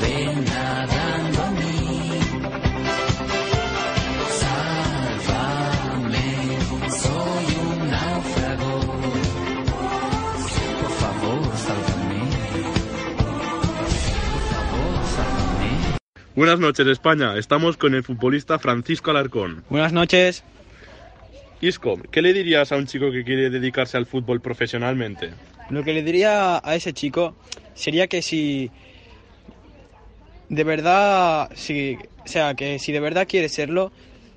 Ven nadando a mí. Sálvame, soy un náufrago. Por favor, sálvame. Por favor, sálvame. Buenas noches, España. Estamos con el futbolista Francisco Alarcón. Buenas noches. Isco, ¿qué le dirías a un chico que quiere dedicarse al fútbol profesionalmente? Lo que le diría a ese chico sería que si de verdad, si, o sea, que si de verdad quiere serlo,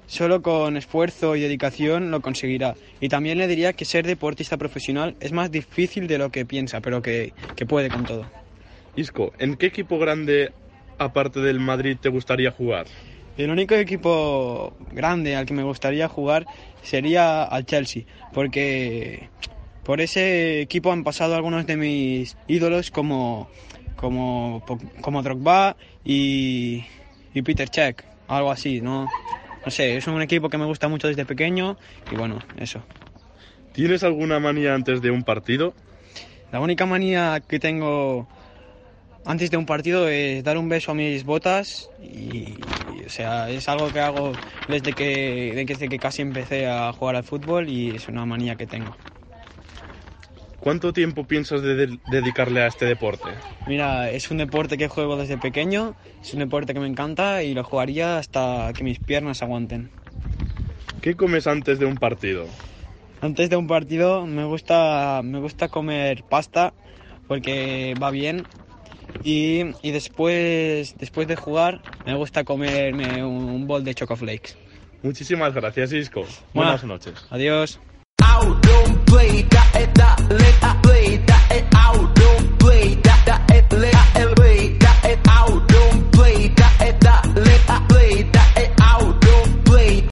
solo con esfuerzo y dedicación lo conseguirá. Y también le diría que ser deportista profesional es más difícil de lo que piensa, pero que, que puede con todo. Isco, ¿en qué equipo grande, aparte del Madrid, te gustaría jugar? El único equipo grande al que me gustaría jugar sería al Chelsea, porque por ese equipo han pasado algunos de mis ídolos como, como, como Drogba y, y Peter Cech, algo así, ¿no? No sé, es un equipo que me gusta mucho desde pequeño y bueno, eso. ¿Tienes alguna manía antes de un partido? La única manía que tengo antes de un partido es dar un beso a mis botas y, y, o sea, es algo que hago desde que, desde que casi empecé a jugar al fútbol y es una manía que tengo. ¿Cuánto tiempo piensas de de dedicarle a este deporte? Mira, es un deporte que juego desde pequeño, es un deporte que me encanta y lo jugaría hasta que mis piernas aguanten. ¿Qué comes antes de un partido? Antes de un partido me gusta, me gusta comer pasta porque va bien y, y después, después de jugar me gusta comerme un, un bol de chocoflakes. Muchísimas gracias, Isco. Buenas noches. Adiós. Play, da, da, let